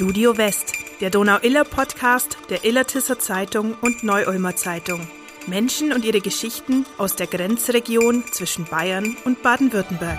Studio West, der Donau-Iller-Podcast der Illertisser Zeitung und Neu-Ulmer Zeitung. Menschen und ihre Geschichten aus der Grenzregion zwischen Bayern und Baden-Württemberg.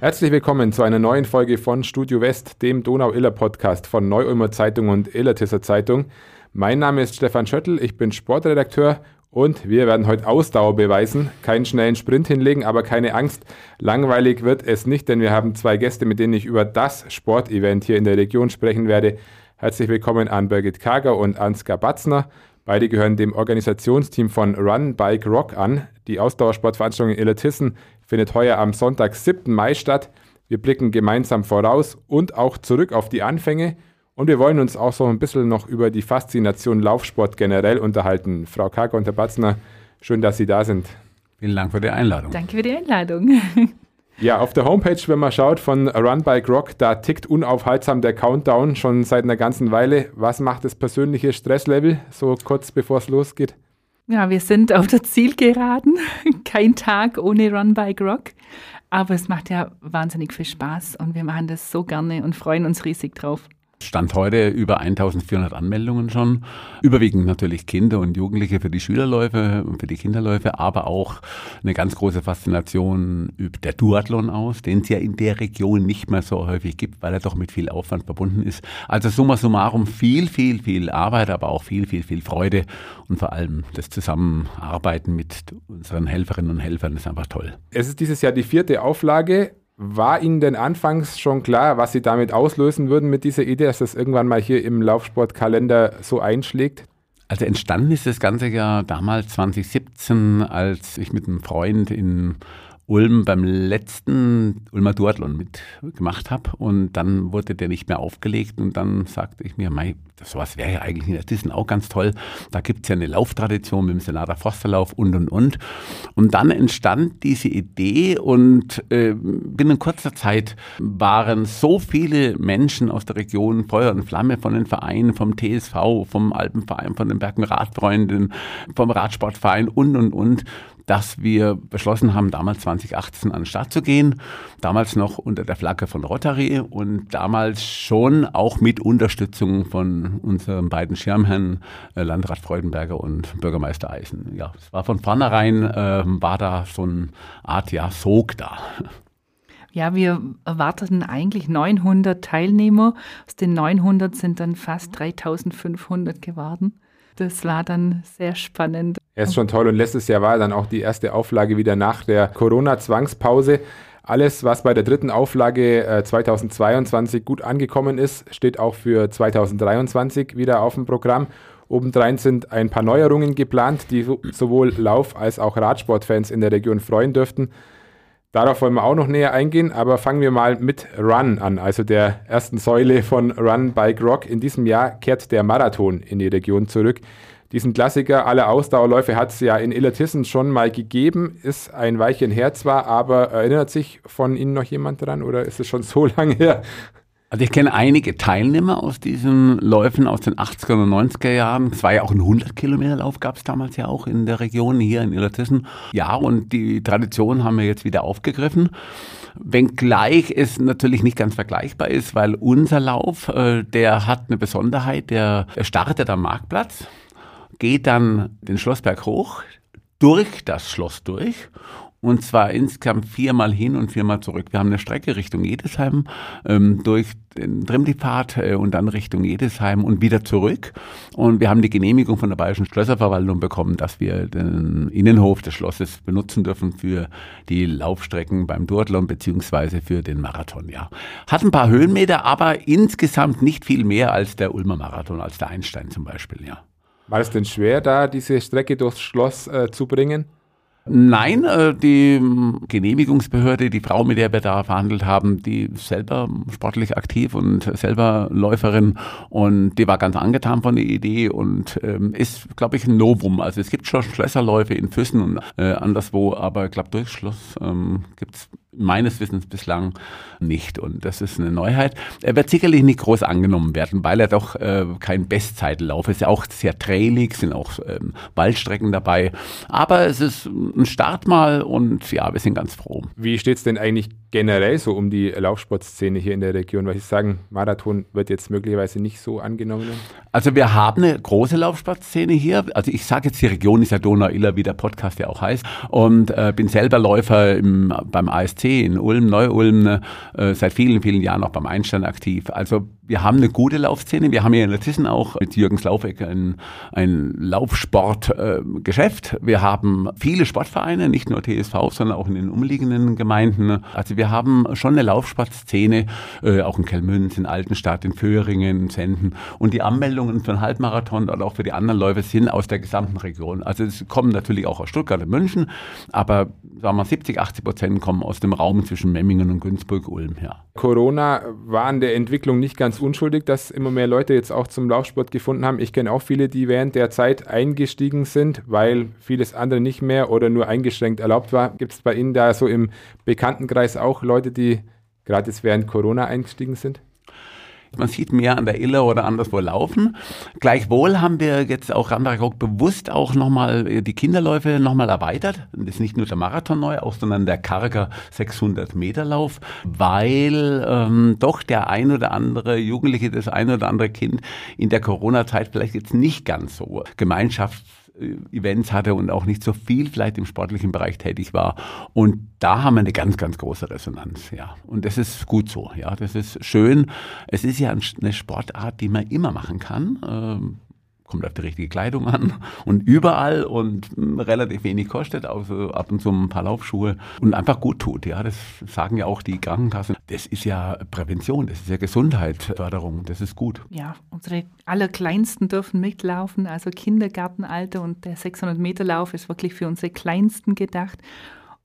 Herzlich willkommen zu einer neuen Folge von Studio West, dem Donau-Iller-Podcast von Neu-Ulmer Zeitung und Illertisser Zeitung. Mein Name ist Stefan Schöttl, ich bin Sportredakteur und wir werden heute Ausdauer beweisen, keinen schnellen Sprint hinlegen, aber keine Angst, langweilig wird es nicht, denn wir haben zwei Gäste, mit denen ich über das Sportevent hier in der Region sprechen werde. Herzlich willkommen an Birgit Kager und Ansgar Batzner. Beide gehören dem Organisationsteam von Run Bike Rock an. Die Ausdauersportveranstaltung in Illertissen findet heuer am Sonntag, 7. Mai statt. Wir blicken gemeinsam voraus und auch zurück auf die Anfänge – und wir wollen uns auch so ein bisschen noch über die Faszination Laufsport generell unterhalten. Frau Karger und Herr Batzner, schön, dass Sie da sind. Vielen Dank für die Einladung. Danke für die Einladung. Ja, auf der Homepage, wenn man schaut von Run Bike Rock, da tickt unaufhaltsam der Countdown schon seit einer ganzen Weile. Was macht das persönliche Stresslevel so kurz bevor es losgeht? Ja, wir sind auf der Zielgeraden. Kein Tag ohne Run Bike Rock. Aber es macht ja wahnsinnig viel Spaß und wir machen das so gerne und freuen uns riesig drauf. Stand heute über 1400 Anmeldungen schon. Überwiegend natürlich Kinder und Jugendliche für die Schülerläufe und für die Kinderläufe, aber auch eine ganz große Faszination übt der Duathlon aus, den es ja in der Region nicht mehr so häufig gibt, weil er doch mit viel Aufwand verbunden ist. Also summa summarum viel, viel, viel Arbeit, aber auch viel, viel, viel Freude und vor allem das Zusammenarbeiten mit unseren Helferinnen und Helfern ist einfach toll. Es ist dieses Jahr die vierte Auflage. War Ihnen denn anfangs schon klar, was Sie damit auslösen würden mit dieser Idee, dass das irgendwann mal hier im Laufsportkalender so einschlägt? Also entstanden ist das Ganze ja damals 2017, als ich mit einem Freund in Ulm beim letzten Ulmer Duathlon mitgemacht habe und dann wurde der nicht mehr aufgelegt und dann sagte ich mir, mei, sowas wäre ja eigentlich in der Dissen auch ganz toll. Da gibt es ja eine Lauftradition mit dem Senator Forsterlauf und und und. Und dann entstand diese Idee und äh, binnen kurzer Zeit waren so viele Menschen aus der Region Feuer und Flamme von den Vereinen, vom TSV, vom Alpenverein, von den Bergenradfreunden, vom Radsportverein und und und dass wir beschlossen haben, damals 2018 an den Start zu gehen. Damals noch unter der Flagge von Rotary und damals schon auch mit Unterstützung von unseren beiden Schirmherren, äh, Landrat Freudenberger und Bürgermeister Eisen. Ja, es war von vornherein, äh, war da so eine Art, ja, Sog da. Ja, wir erwarteten eigentlich 900 Teilnehmer. Aus den 900 sind dann fast 3500 geworden. Das war dann sehr spannend. Er ist schon toll und letztes Jahr war dann auch die erste Auflage wieder nach der Corona-Zwangspause. Alles, was bei der dritten Auflage äh, 2022 gut angekommen ist, steht auch für 2023 wieder auf dem Programm. Obendrein sind ein paar Neuerungen geplant, die sowohl Lauf- als auch Radsportfans in der Region freuen dürften. Darauf wollen wir auch noch näher eingehen, aber fangen wir mal mit Run an, also der ersten Säule von Run Bike Rock. In diesem Jahr kehrt der Marathon in die Region zurück. Diesen Klassiker aller Ausdauerläufe hat es ja in Illertissen schon mal gegeben, ist ein Weilchen her zwar, aber erinnert sich von Ihnen noch jemand dran oder ist es schon so lange her? Also ich kenne einige Teilnehmer aus diesen Läufen aus den 80er und 90er Jahren. Es war ja auch ein 100 Kilometer Lauf, gab es damals ja auch in der Region hier in Illertissen. Ja, und die Tradition haben wir jetzt wieder aufgegriffen. Wenngleich es natürlich nicht ganz vergleichbar ist, weil unser Lauf, äh, der hat eine Besonderheit, der startet am Marktplatz, geht dann den Schlossberg hoch, durch das Schloss durch und zwar insgesamt viermal hin und viermal zurück. Wir haben eine Strecke Richtung Jedesheim, ähm, durch den Trimlipfad äh, und dann Richtung Jedesheim und wieder zurück. Und wir haben die Genehmigung von der Bayerischen Schlösserverwaltung bekommen, dass wir den Innenhof des Schlosses benutzen dürfen für die Laufstrecken beim Duathlon beziehungsweise für den Marathon. Ja, hat ein paar Höhenmeter, aber insgesamt nicht viel mehr als der Ulmer Marathon, als der Einstein zum Beispiel. Ja. War es denn schwer, da diese Strecke durchs Schloss äh, zu bringen? Nein, äh, die Genehmigungsbehörde, die Frau, mit der wir da verhandelt haben, die ist selber sportlich aktiv und selber Läuferin und die war ganz angetan von der Idee und ähm, ist, glaube ich, ein Novum. Also es gibt schon Schlösserläufe in Füssen und äh, anderswo, aber ich glaube, durch Schloss ähm, gibt es meines Wissens bislang nicht. Und das ist eine Neuheit. Er wird sicherlich nicht groß angenommen werden, weil er doch äh, kein Bestzeitlauf ist. Ja auch sehr trailig, sind auch ähm, Waldstrecken dabei. Aber es ist ein Start mal und ja, wir sind ganz froh. Wie steht es denn eigentlich generell so um die Laufsportszene hier in der Region? Weil ich sagen, Marathon wird jetzt möglicherweise nicht so angenommen. Also wir haben eine große Laufsportszene hier. Also ich sage jetzt, die Region ist ja Donau-Iller, wie der Podcast ja auch heißt. Und äh, bin selber Läufer im, beim ASC in Ulm, Neu-Ulm, äh, seit vielen, vielen Jahren auch beim Einstein aktiv. Also wir haben eine gute Laufszene. Wir haben hier in Latissen auch mit Jürgens Laufeck ein, ein Laufsportgeschäft. Äh, wir haben viele Sportvereine, nicht nur TSV, sondern auch in den umliegenden Gemeinden. Also wir haben schon eine Laufsportszene, äh, auch in Kelmünz, in Altenstadt, in Föhringen, in Senden. Und die Anmeldungen für den Halbmarathon oder auch für die anderen Läufe sind aus der gesamten Region. Also es kommen natürlich auch aus Stuttgart und München, aber sagen wir 70, 80 Prozent kommen aus dem Raum zwischen Memmingen und Günzburg-Ulm her. Corona war an der Entwicklung nicht ganz unschuldig, dass immer mehr Leute jetzt auch zum Laufsport gefunden haben. Ich kenne auch viele, die während der Zeit eingestiegen sind, weil vieles andere nicht mehr oder nur eingeschränkt erlaubt war. Gibt es bei Ihnen da so im Bekanntenkreis auch Leute, die gerade jetzt während Corona eingestiegen sind? Man sieht mehr an der Iller oder anderswo laufen. Gleichwohl haben wir jetzt auch Randarock bewusst auch nochmal äh, die Kinderläufe nochmal erweitert. Das ist nicht nur der Marathon neu, auch sondern der Karger 600 Meter Lauf, weil ähm, doch der ein oder andere Jugendliche, das ein oder andere Kind in der Corona-Zeit vielleicht jetzt nicht ganz so Gemeinschafts Events hatte und auch nicht so viel vielleicht im sportlichen Bereich tätig war. Und da haben wir eine ganz, ganz große Resonanz, ja. Und das ist gut so, ja. Das ist schön. Es ist ja eine Sportart, die man immer machen kann. Kommt auf die richtige Kleidung an und überall und hm, relativ wenig kostet, also ab und zu ein paar Laufschuhe und einfach gut tut. Ja, das sagen ja auch die Krankenkassen. Das ist ja Prävention, das ist ja Gesundheitsförderung, das ist gut. Ja, unsere allerkleinsten dürfen mitlaufen, also Kindergartenalter und der 600 Meter Lauf ist wirklich für unsere Kleinsten gedacht.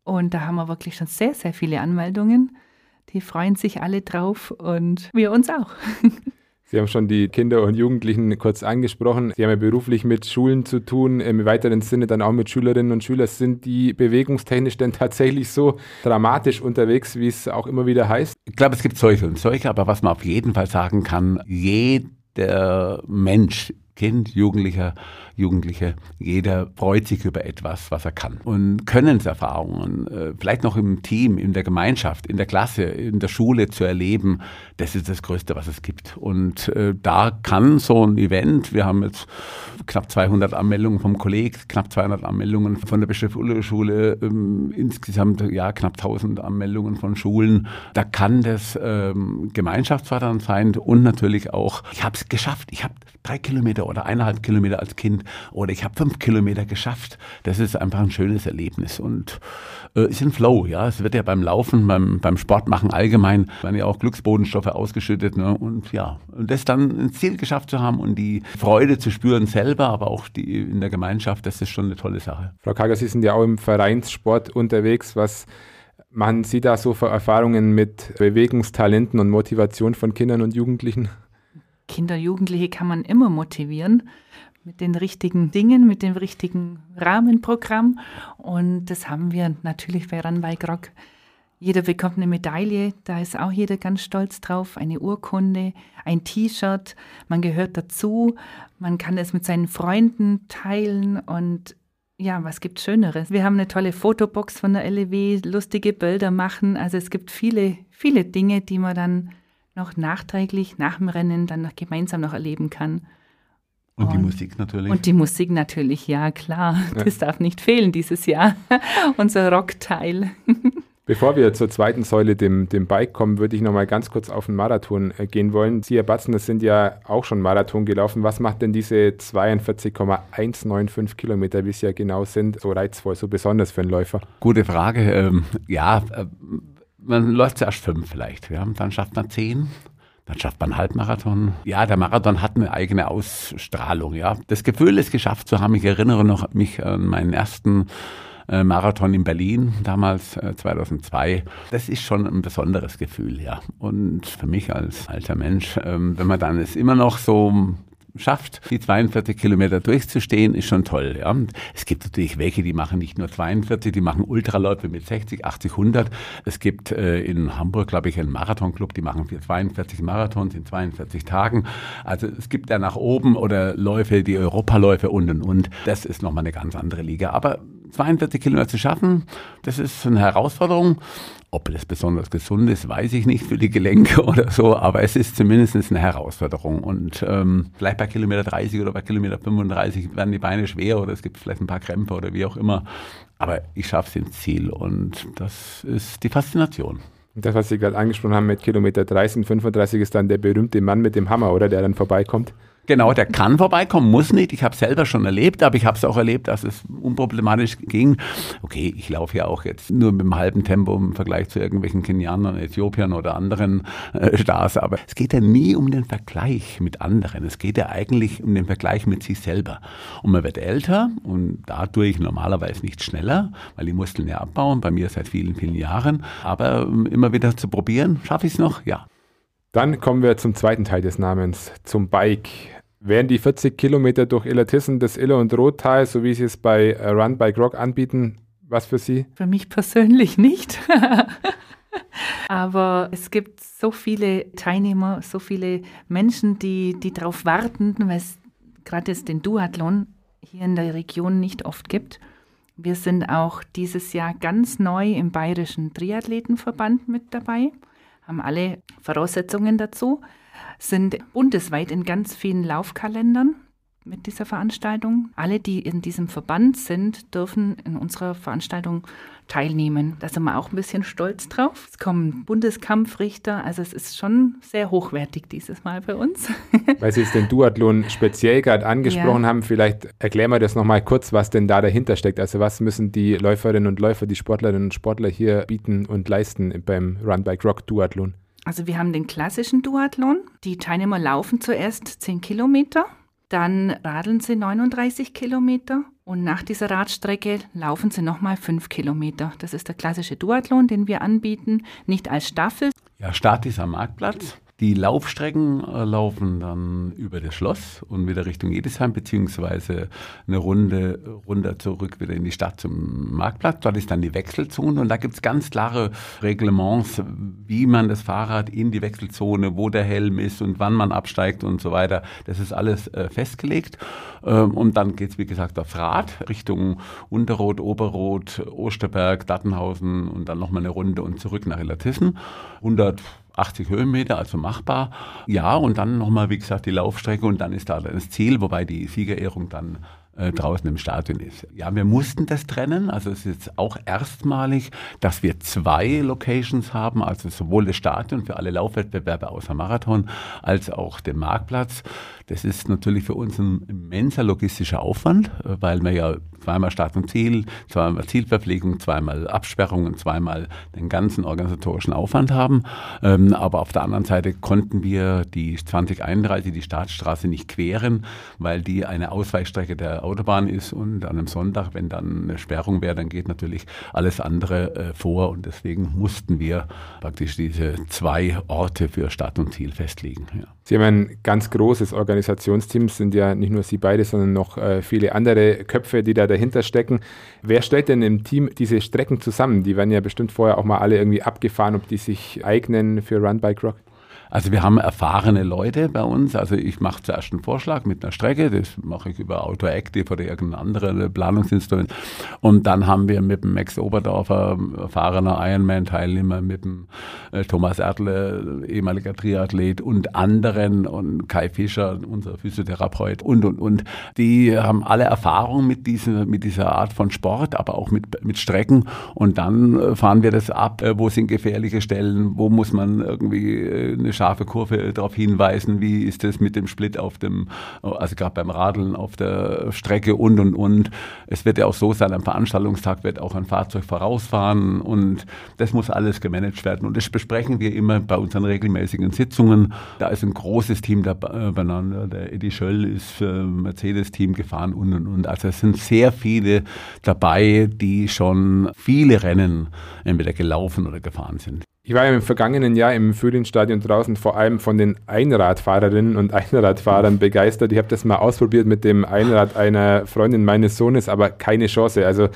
Und da haben wir wirklich schon sehr, sehr viele Anmeldungen. Die freuen sich alle drauf und wir uns auch. Sie haben schon die Kinder und Jugendlichen kurz angesprochen. Sie haben ja beruflich mit Schulen zu tun, im weiteren Sinne dann auch mit Schülerinnen und Schülern. Sind die bewegungstechnisch denn tatsächlich so dramatisch unterwegs, wie es auch immer wieder heißt? Ich glaube, es gibt solche und solche, aber was man auf jeden Fall sagen kann, jeder Mensch, Kind, Jugendlicher, Jugendliche, jeder freut sich über etwas, was er kann. Und Könnenserfahrungen, äh, vielleicht noch im Team, in der Gemeinschaft, in der Klasse, in der Schule zu erleben, das ist das Größte, was es gibt. Und äh, da kann so ein Event, wir haben jetzt knapp 200 Anmeldungen vom Kolleg, knapp 200 Anmeldungen von der Bischöf-Ulle-Schule, ähm, insgesamt ja knapp 1000 Anmeldungen von Schulen. Da kann das ähm, gemeinschaftsfördernd sein und natürlich auch, ich habe es geschafft, ich habe drei Kilometer oder eineinhalb Kilometer als Kind oder ich habe fünf Kilometer geschafft. Das ist einfach ein schönes Erlebnis und äh, ist ein Flow. Ja, es wird ja beim Laufen, beim, beim Sportmachen allgemein, werden ja auch Glücksbodenstoffe ausgeschüttet. Ne? Und ja, und das dann ein Ziel geschafft zu haben und die Freude zu spüren selber, aber auch die in der Gemeinschaft, das ist schon eine tolle Sache. Frau Kager, Sie sind ja auch im Vereinssport unterwegs. Was machen Sie da so für Erfahrungen mit Bewegungstalenten und Motivation von Kindern und Jugendlichen? Kinder, Jugendliche kann man immer motivieren mit den richtigen Dingen, mit dem richtigen Rahmenprogramm. Und das haben wir natürlich bei Runbike Rock. Jeder bekommt eine Medaille, da ist auch jeder ganz stolz drauf, eine Urkunde, ein T-Shirt, man gehört dazu, man kann es mit seinen Freunden teilen und ja, was gibt Schöneres? Wir haben eine tolle Fotobox von der LEW, lustige Bilder machen, also es gibt viele, viele Dinge, die man dann noch nachträglich nach dem Rennen dann noch gemeinsam noch erleben kann. Und, und die Musik natürlich. Und die Musik natürlich, ja klar. Ja. Das darf nicht fehlen dieses Jahr. Unser Rockteil. Bevor wir zur zweiten Säule, dem, dem Bike, kommen, würde ich noch mal ganz kurz auf den Marathon äh, gehen wollen. Sie, Herr Batzen, das sind ja auch schon Marathon gelaufen. Was macht denn diese 42,195 Kilometer, wie es ja genau sind, so reizvoll, so besonders für einen Läufer? Gute Frage. Ähm, ja, äh, man läuft zuerst fünf vielleicht, ja, dann schafft man zehn. Dann schafft man einen Halbmarathon. Ja, der Marathon hat eine eigene Ausstrahlung. Ja, das Gefühl, es geschafft zu haben. Ich erinnere noch mich an meinen ersten äh, Marathon in Berlin, damals äh, 2002. Das ist schon ein besonderes Gefühl, ja. Und für mich als alter Mensch, ähm, wenn man dann es immer noch so schafft, die 42 Kilometer durchzustehen, ist schon toll. Ja. Es gibt natürlich welche, die machen nicht nur 42, die machen Ultraläufe mit 60, 80, 100. Es gibt äh, in Hamburg, glaube ich, einen Marathonclub, die machen 42 Marathons in 42 Tagen. Also es gibt da nach oben oder Läufe, die Europaläufe und und und. Das ist nochmal eine ganz andere Liga. Aber 42 Kilometer zu schaffen, das ist eine Herausforderung. Ob das besonders gesund ist, weiß ich nicht für die Gelenke oder so, aber es ist zumindest eine Herausforderung. Und ähm, vielleicht bei Kilometer 30 oder bei Kilometer 35 werden die Beine schwer oder es gibt vielleicht ein paar Krämpfe oder wie auch immer. Aber ich schaffe es ins Ziel und das ist die Faszination. Das, was Sie gerade angesprochen haben mit Kilometer 30 und 35, ist dann der berühmte Mann mit dem Hammer, oder? Der dann vorbeikommt. Genau, der kann vorbeikommen, muss nicht. Ich habe es selber schon erlebt, aber ich habe es auch erlebt, dass es unproblematisch ging. Okay, ich laufe ja auch jetzt nur mit einem halben Tempo im Vergleich zu irgendwelchen Kenianern, Äthiopiern oder anderen äh, Stars, aber es geht ja nie um den Vergleich mit anderen. Es geht ja eigentlich um den Vergleich mit sich selber. Und man wird älter und dadurch normalerweise nicht schneller, weil die Muskeln ja abbauen, bei mir seit vielen, vielen Jahren. Aber ähm, immer wieder zu probieren, schaffe ich es noch? Ja. Dann kommen wir zum zweiten Teil des Namens, zum Bike. Wären die 40 Kilometer durch Illertissen, das Iller- und Rottal, so wie Sie es bei äh, Run Bike Rock anbieten, was für Sie? Für mich persönlich nicht. Aber es gibt so viele Teilnehmer, so viele Menschen, die, die darauf warten, weil es gerade jetzt den Duathlon hier in der Region nicht oft gibt. Wir sind auch dieses Jahr ganz neu im Bayerischen Triathletenverband mit dabei, haben alle Voraussetzungen dazu sind bundesweit in ganz vielen Laufkalendern mit dieser Veranstaltung. Alle, die in diesem Verband sind, dürfen in unserer Veranstaltung teilnehmen. Da sind wir auch ein bisschen stolz drauf. Es kommen Bundeskampfrichter, also es ist schon sehr hochwertig dieses Mal bei uns. Weil Sie jetzt den Duathlon speziell gerade angesprochen ja. haben, vielleicht erklären wir das nochmal kurz, was denn da dahinter steckt. Also was müssen die Läuferinnen und Läufer, die Sportlerinnen und Sportler hier bieten und leisten beim Run Bike Rock Duathlon? Also wir haben den klassischen Duathlon. Die Teilnehmer laufen zuerst 10 Kilometer, dann radeln sie 39 Kilometer und nach dieser Radstrecke laufen sie nochmal 5 Kilometer. Das ist der klassische Duathlon, den wir anbieten, nicht als Staffel. Ja, Start ist am Marktplatz. Die Laufstrecken äh, laufen dann über das Schloss und wieder Richtung Edesheim, beziehungsweise eine Runde runter zurück wieder in die Stadt zum Marktplatz. Dort ist dann die Wechselzone und da gibt es ganz klare Reglements, wie man das Fahrrad in die Wechselzone, wo der Helm ist und wann man absteigt und so weiter. Das ist alles äh, festgelegt. Ähm, und dann geht es, wie gesagt, aufs Rad Richtung Unterrot, Oberrot, Osterberg, Dattenhausen und dann nochmal eine Runde und zurück nach Illertissen. 100 80 Höhenmeter, also machbar. Ja, und dann nochmal, wie gesagt, die Laufstrecke und dann ist da das Ziel, wobei die Siegerehrung dann äh, draußen im Stadion ist. Ja, wir mussten das trennen. Also es ist jetzt auch erstmalig, dass wir zwei Locations haben, also sowohl das Stadion für alle Laufwettbewerbe außer Marathon als auch den Marktplatz. Das ist natürlich für uns ein immenser logistischer Aufwand, äh, weil wir ja zweimal Start und Ziel, zweimal Zielverpflegung, zweimal Absperrungen, zweimal den ganzen organisatorischen Aufwand haben. Ähm, aber auf der anderen Seite konnten wir die 2031, die Startstraße nicht queren, weil die eine Ausweichstrecke der Autobahn ist und an einem Sonntag, wenn dann eine Sperrung wäre, dann geht natürlich alles andere äh, vor und deswegen mussten wir praktisch diese zwei Orte für Start und Ziel festlegen. Ja. Sie haben ein ganz großes Organisationsteam, sind ja nicht nur Sie beide, sondern noch äh, viele andere Köpfe, die da dahinter stecken. Wer stellt denn im Team diese Strecken zusammen? Die werden ja bestimmt vorher auch mal alle irgendwie abgefahren, ob die sich eignen für Run Bike Rock. Also wir haben erfahrene Leute bei uns. Also ich mache zuerst einen Vorschlag mit einer Strecke, das mache ich über AutoActive oder irgendein anderes Planungsinstrument. Und dann haben wir mit dem Max Oberdorfer, erfahrener Ironman-Teilnehmer, mit dem äh, Thomas Erdle, ehemaliger Triathlet und anderen und Kai Fischer, unser Physiotherapeut und, und, und. Die haben alle Erfahrung mit, diese, mit dieser Art von Sport, aber auch mit, mit Strecken. Und dann äh, fahren wir das ab, äh, wo sind gefährliche Stellen, wo muss man irgendwie eine scharfe Kurve darauf hinweisen, wie ist es mit dem Split auf dem, also gerade beim Radeln auf der Strecke und und und. Es wird ja auch so sein, am Veranstaltungstag wird auch ein Fahrzeug vorausfahren und das muss alles gemanagt werden. Und das besprechen wir immer bei unseren regelmäßigen Sitzungen. Da ist ein großes Team dabei, beieinander. Der Eddie Schöll ist für Mercedes-Team gefahren und und und. Also es sind sehr viele dabei, die schon viele Rennen entweder gelaufen oder gefahren sind. Ich war ja im vergangenen Jahr im Frühlingsstadion draußen vor allem von den Einradfahrerinnen und Einradfahrern begeistert. Ich habe das mal ausprobiert mit dem Einrad einer Freundin meines Sohnes, aber keine Chance. Also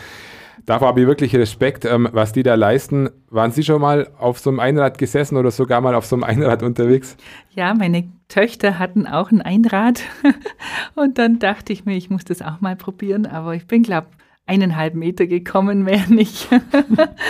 davor habe ich wirklich Respekt, ähm, was die da leisten. Waren Sie schon mal auf so einem Einrad gesessen oder sogar mal auf so einem Einrad unterwegs? Ja, meine Töchter hatten auch ein Einrad und dann dachte ich mir, ich muss das auch mal probieren, aber ich bin, glaube eineinhalb Meter gekommen wäre nicht.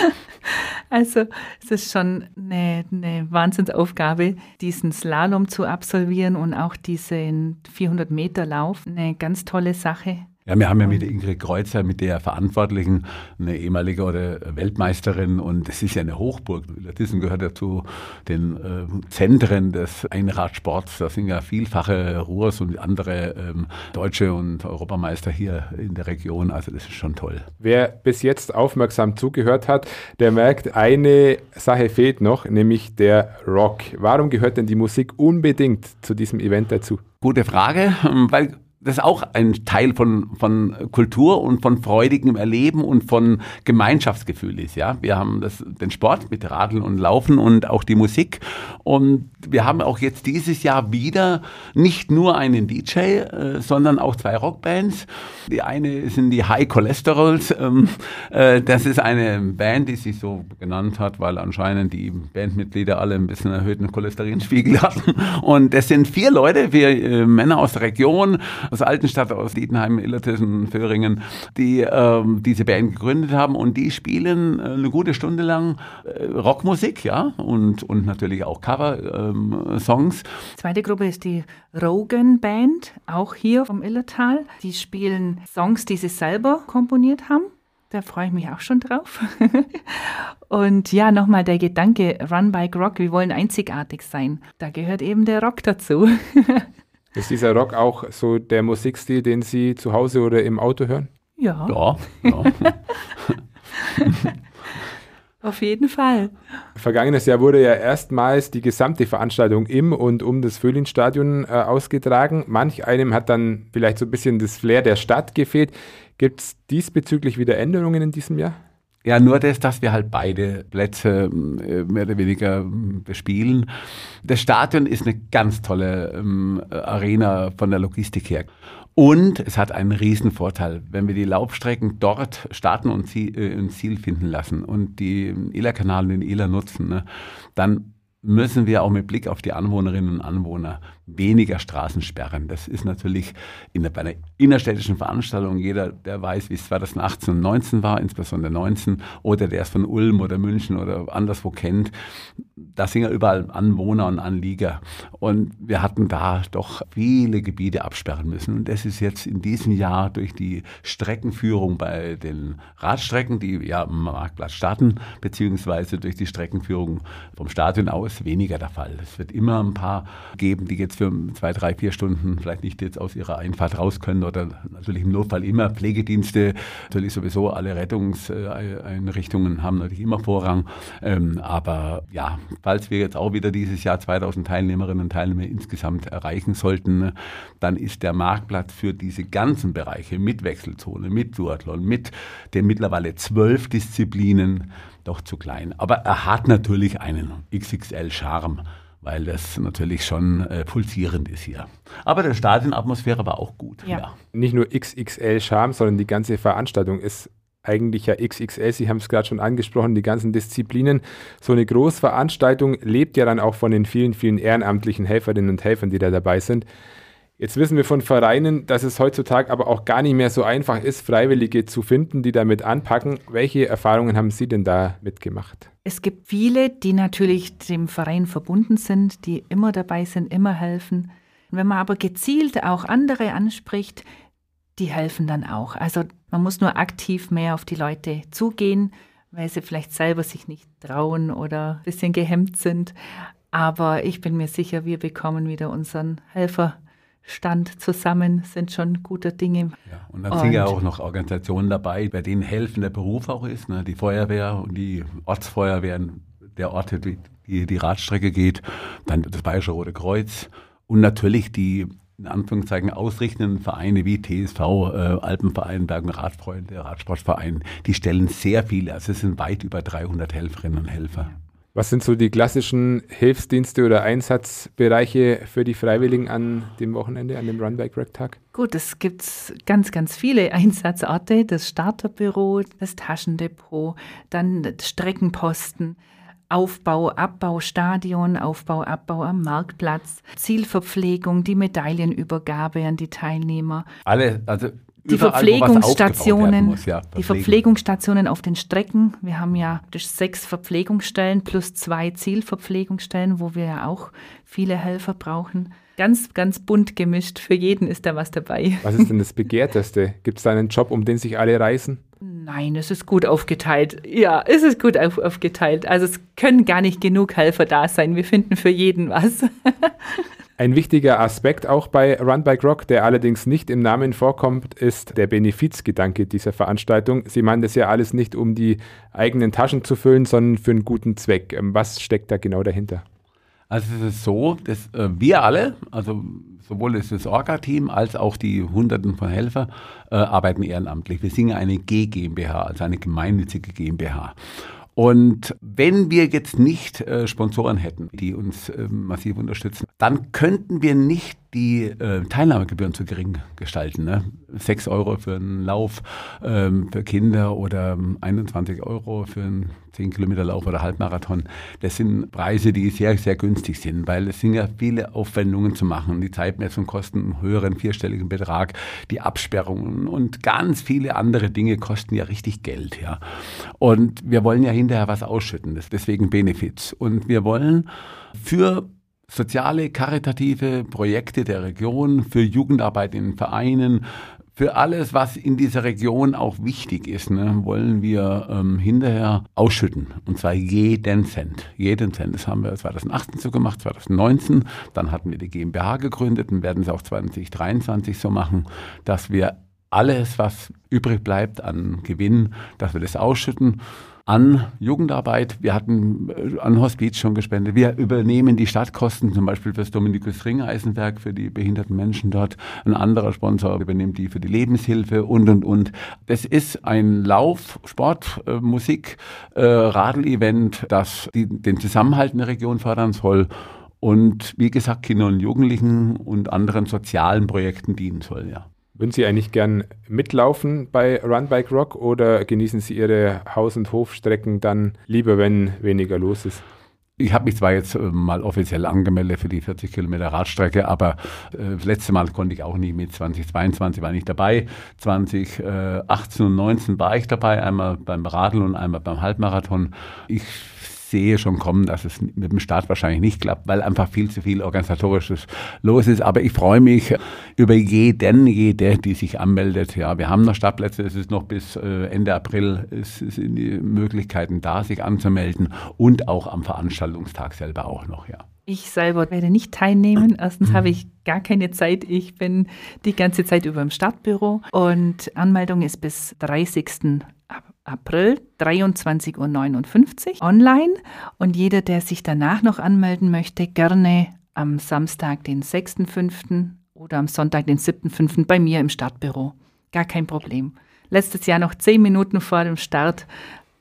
also es ist schon eine, eine Wahnsinnsaufgabe, diesen Slalom zu absolvieren und auch diesen 400 Meter Lauf. Eine ganz tolle Sache. Ja, wir haben ja mit Ingrid Kreuzer, mit der Verantwortlichen, eine ehemalige oder Weltmeisterin und es ist ja eine Hochburg. Diesen gehört ja zu den äh, Zentren des Einradsports. Da sind ja vielfache Ruhrs und andere ähm, Deutsche und Europameister hier in der Region. Also das ist schon toll. Wer bis jetzt aufmerksam zugehört hat, der merkt, eine Sache fehlt noch, nämlich der Rock. Warum gehört denn die Musik unbedingt zu diesem Event dazu? Gute Frage, weil das ist auch ein Teil von, von Kultur und von freudigem Erleben und von Gemeinschaftsgefühl ist. Ja, wir haben das, den Sport mit Radeln und Laufen und auch die Musik. Und wir haben auch jetzt dieses Jahr wieder nicht nur einen DJ, äh, sondern auch zwei Rockbands. Die eine sind die High Cholesterols. Ähm, äh, das ist eine Band, die sich so genannt hat, weil anscheinend die Bandmitglieder alle ein bisschen erhöhten Cholesterinspiegel hatten. Und das sind vier Leute, vier äh, Männer aus der Region aus Altenstadt, aus Dietenheim, Illertissen, Föhringen, die ähm, diese Band gegründet haben und die spielen äh, eine gute Stunde lang äh, Rockmusik, ja, und, und natürlich auch Cover-Songs. Ähm, Zweite Gruppe ist die Rogan Band, auch hier vom Illertal. Die spielen Songs, die sie selber komponiert haben. Da freue ich mich auch schon drauf. Und ja, nochmal der Gedanke, Run by Rock, wir wollen einzigartig sein. Da gehört eben der Rock dazu. Ist dieser Rock auch so der Musikstil, den Sie zu Hause oder im Auto hören? Ja. Ja. ja. Auf jeden Fall. Vergangenes Jahr wurde ja erstmals die gesamte Veranstaltung im und um das Föhlinstadion äh, ausgetragen. Manch einem hat dann vielleicht so ein bisschen das Flair der Stadt gefehlt. Gibt es diesbezüglich wieder Änderungen in diesem Jahr? Ja, nur das, dass wir halt beide Plätze äh, mehr oder weniger ähm, bespielen. Das Stadion ist eine ganz tolle ähm, Arena von der Logistik her. Und es hat einen riesen Vorteil, wenn wir die Laufstrecken dort starten und Ziel, äh, ein Ziel finden lassen und die Ela-Kanal und den Ela nutzen, ne, dann müssen wir auch mit Blick auf die Anwohnerinnen und Anwohner weniger Straßen sperren. Das ist natürlich in bei einer innerstädtischen Veranstaltung, jeder, der weiß, wie es 2018 und 19 war, insbesondere 19, oder der es von Ulm oder München oder anderswo kennt, da sind ja überall Anwohner und Anlieger. Und wir hatten da doch viele Gebiete absperren müssen. Und das ist jetzt in diesem Jahr durch die Streckenführung bei den Radstrecken, die ja am Marktplatz starten, beziehungsweise durch die Streckenführung vom Stadion aus weniger der Fall. Es wird immer ein paar geben, die jetzt für zwei, drei, vier Stunden vielleicht nicht jetzt aus ihrer Einfahrt raus können oder natürlich im Notfall immer Pflegedienste, natürlich sowieso alle Rettungseinrichtungen haben natürlich immer Vorrang. Ähm, aber ja, falls wir jetzt auch wieder dieses Jahr 2000 Teilnehmerinnen und Teilnehmer insgesamt erreichen sollten, dann ist der Marktplatz für diese ganzen Bereiche mit Wechselzone, mit Duathlon, mit den mittlerweile zwölf Disziplinen doch zu klein. Aber er hat natürlich einen XXL-Charme weil das natürlich schon äh, pulsierend ist hier. Aber der Stadionatmosphäre war auch gut. Ja. ja. Nicht nur XXL-Charme, sondern die ganze Veranstaltung ist eigentlich ja XXL, Sie haben es gerade schon angesprochen, die ganzen Disziplinen. So eine Großveranstaltung lebt ja dann auch von den vielen, vielen ehrenamtlichen Helferinnen und Helfern, die da dabei sind. Jetzt wissen wir von Vereinen, dass es heutzutage aber auch gar nicht mehr so einfach ist, Freiwillige zu finden, die damit anpacken. Welche Erfahrungen haben Sie denn da mitgemacht? Es gibt viele, die natürlich dem Verein verbunden sind, die immer dabei sind, immer helfen. Wenn man aber gezielt auch andere anspricht, die helfen dann auch. Also man muss nur aktiv mehr auf die Leute zugehen, weil sie vielleicht selber sich nicht trauen oder ein bisschen gehemmt sind. Aber ich bin mir sicher, wir bekommen wieder unseren Helferstand zusammen, sind schon gute Dinge. Ja, und dann und sind ja auch noch Organisationen dabei, bei denen helfen der Beruf auch ist. Ne? Die Feuerwehr und die Ortsfeuerwehren der Orte, die die, die Radstrecke geht, dann das Bayerische Rote Kreuz und natürlich die in Anführungszeichen ausrichtenden Vereine wie TSV, äh, Alpenverein, Bergen Radfreunde, Radsportverein, die stellen sehr viele, also es sind weit über 300 Helferinnen und Helfer. Was sind so die klassischen Hilfsdienste oder Einsatzbereiche für die Freiwilligen an dem Wochenende, an dem Run Bike Rack Tag? Gut, es gibt ganz, ganz viele Einsatzorte. Das Starterbüro, das Taschendepot, dann Streckenposten, Aufbau, Abbau, Stadion, Aufbau, Abbau am Marktplatz, Zielverpflegung, die Medaillenübergabe an die Teilnehmer. Alle, also die überall, Verpflegungsstationen, muss, ja, die. Verpflegungsstationen auf den Strecken. Wir haben ja sechs Verpflegungsstellen plus zwei Zielverpflegungsstellen, wo wir ja auch viele Helfer brauchen. Ganz, ganz bunt gemischt. Für jeden ist da was dabei. Was ist denn das Begehrteste? Gibt es da einen Job, um den sich alle reißen? Nein, es ist gut aufgeteilt. Ja, es ist gut auf, aufgeteilt. Also es können gar nicht genug Helfer da sein. Wir finden für jeden was. Ein wichtiger Aspekt auch bei Run Bike Rock, der allerdings nicht im Namen vorkommt, ist der Benefizgedanke dieser Veranstaltung. Sie meinen das ja alles nicht, um die eigenen Taschen zu füllen, sondern für einen guten Zweck. Ähm, Was steckt da genau dahinter? Also es ist so, dass äh, wir alle, also sowohl das, Orga-Team als auch die Hunderten von Helfer, äh, arbeiten ehrenamtlich. Wir sind eine G GmbH, also eine gemeinnützige GmbH. Und wenn wir jetzt nicht äh, Sponsoren hätten, die uns äh, massiv unterstützen, dann könnten wir nicht die äh, Teilnahmegebühren zu gering gestalten. Ne? 6 Euro für einen Lauf ähm, für Kinder oder 21 Euro für einen 10 Kilometer Lauf oder Halbmarathon. Das sind Preise, die sehr, sehr günstig sind, weil es sind ja viele Aufwendungen zu machen. Die Zeitmessung kostet einen höheren vierstelligen Betrag, die Absperrungen und ganz viele andere Dinge kosten ja richtig Geld. Ja. Und wir wollen ja hinterher was ausschütten, deswegen Benefits. Und wir wollen für soziale, karitative Projekte der Region, für Jugendarbeit in Vereinen, für alles, was in dieser Region auch wichtig ist, ne, wollen wir ähm, hinterher ausschütten. Und zwar jeden Cent. Jeden Cent. Das haben wir 2018 so gemacht, 2019. Dann hatten wir die GmbH gegründet und werden es auch 2023 so machen, dass wir alles, was übrig bleibt an Gewinn, dass wir das ausschütten an Jugendarbeit. Wir hatten äh, an Hospiz schon gespendet. Wir übernehmen die Stadtkosten, zum Beispiel für das Dominikus Ring Eisenwerk, für die behinderten Menschen dort. Ein anderer Sponsor übernimmt die für die Lebenshilfe und, und, und. Das ist ein Lauf, Sport, äh, Musik, äh, Radl-Event, das die, den Zusammenhalt in der Region fördern soll und wie gesagt Kindern und Jugendlichen und anderen sozialen Projekten dienen soll, ja. Würden Sie eigentlich gern mitlaufen bei Run Bike Rock oder genießen Sie Ihre Haus- und Hofstrecken dann lieber, wenn weniger los ist? Ich habe mich zwar jetzt äh, mal offiziell angemeldet für die 40 Kilometer Radstrecke, aber äh, das letzte Mal konnte ich auch nicht mit 2022 war ich dabei. 2018 und 19 war ich dabei, einmal beim Radl und einmal beim Halbmarathon. Ich sehe schon kommen, dass es mit dem Start wahrscheinlich nicht klappt, weil einfach viel zu viel organisatorisches los ist. Aber ich freue mich über jeden, jede, die sich anmeldet. Ja, wir haben noch Startplätze. Es ist noch bis äh, Ende April es sind die Möglichkeiten da, sich anzumelden und auch am Veranstaltungstag selber auch noch. Ja. Ich selber werde nicht teilnehmen. Erstens habe ich gar keine Zeit. Ich bin die ganze Zeit über im Startbüro und Anmeldung ist bis 30. Ap- April 23.59 Uhr online. Und jeder, der sich danach noch anmelden möchte, gerne am Samstag, den 6.5. oder am Sonntag, den 7.5. bei mir im Startbüro. Gar kein Problem. Letztes Jahr noch zehn Minuten vor dem Start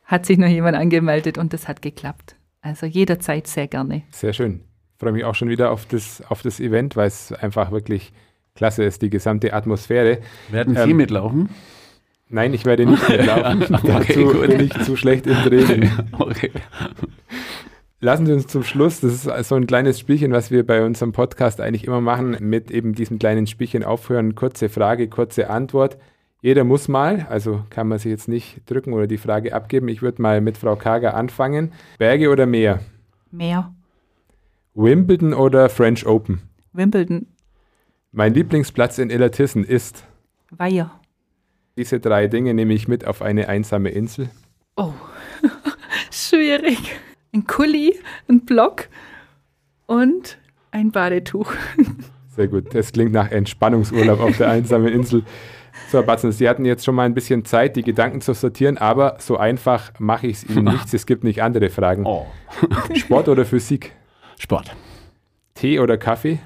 hat sich noch jemand angemeldet und das hat geklappt. Also jederzeit sehr gerne. Sehr schön. Ich freue mich auch schon wieder auf das, auf das Event, weil es einfach wirklich klasse ist, die gesamte Atmosphäre. Werden Sie Ähm, mitlaufen? Nein, ich werde nicht mitlaufen. Okay, Dazu gut. bin ich zu schlecht im Training. Okay. Lassen Sie uns zum Schluss, das ist so ein kleines Spielchen, was wir bei unserem Podcast eigentlich immer machen, mit eben diesem kleinen Spielchen aufhören. Kurze Frage, kurze Antwort. Jeder muss mal, also kann man sich jetzt nicht drücken oder die Frage abgeben. Ich würde mal mit Frau Kager anfangen. Berge oder Meer? Mehr. Wimbledon oder French Open? Wimbledon. Mein Lieblingsplatz in Illertissen ist. Weiher. Diese drei Dinge nehme ich mit auf eine einsame Insel. Oh, schwierig. Ein Kuli, ein Block und ein Badetuch. Sehr gut. Das klingt nach Entspannungsurlaub auf der einsamen Insel. So, Herr Batzen, Sie hatten jetzt schon mal ein bisschen Zeit, die Gedanken zu sortieren, aber so einfach mache ich es Ihnen nicht. Es gibt nicht andere Fragen. Oh. Sport oder Physik? Sport. Tee oder Kaffee?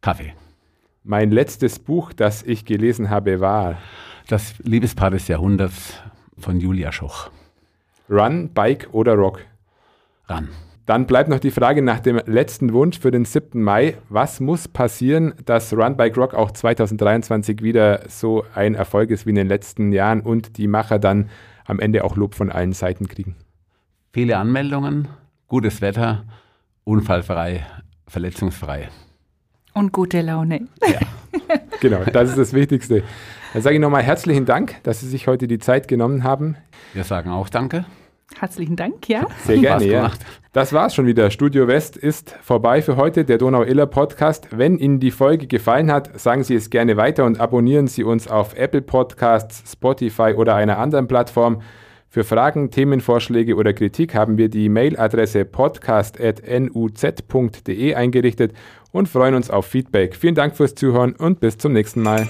Kaffee. Mein letztes Buch, das ich gelesen habe, war Das Liebespaar des Jahrhunderts von Julia Schoch. Run, Bike oder Rock? Ran. Dann bleibt noch die Frage nach dem letzten Wunsch für den 7. Mai. Was muss passieren, dass Run by Grog auch 2023 wieder so ein Erfolg ist wie in den letzten Jahren und die Macher dann am Ende auch Lob von allen Seiten kriegen? Viele Anmeldungen, gutes Wetter, unfallfrei, verletzungsfrei. Und gute Laune. Ja. genau, das ist das Wichtigste. Dann sage ich nochmal herzlichen Dank, dass Sie sich heute die Zeit genommen haben. Wir sagen auch Danke. Herzlichen Dank, ja. Sehr gerne, ja. gemacht. Das war's schon wieder. Studio West ist vorbei für heute, der Donau-Iller Podcast. Wenn Ihnen die Folge gefallen hat, sagen Sie es gerne weiter und abonnieren Sie uns auf Apple Podcasts, Spotify oder einer anderen Plattform. Für Fragen, Themenvorschläge oder Kritik haben wir die Mailadresse podcast.nuz.de eingerichtet und freuen uns auf Feedback. Vielen Dank fürs Zuhören und bis zum nächsten Mal.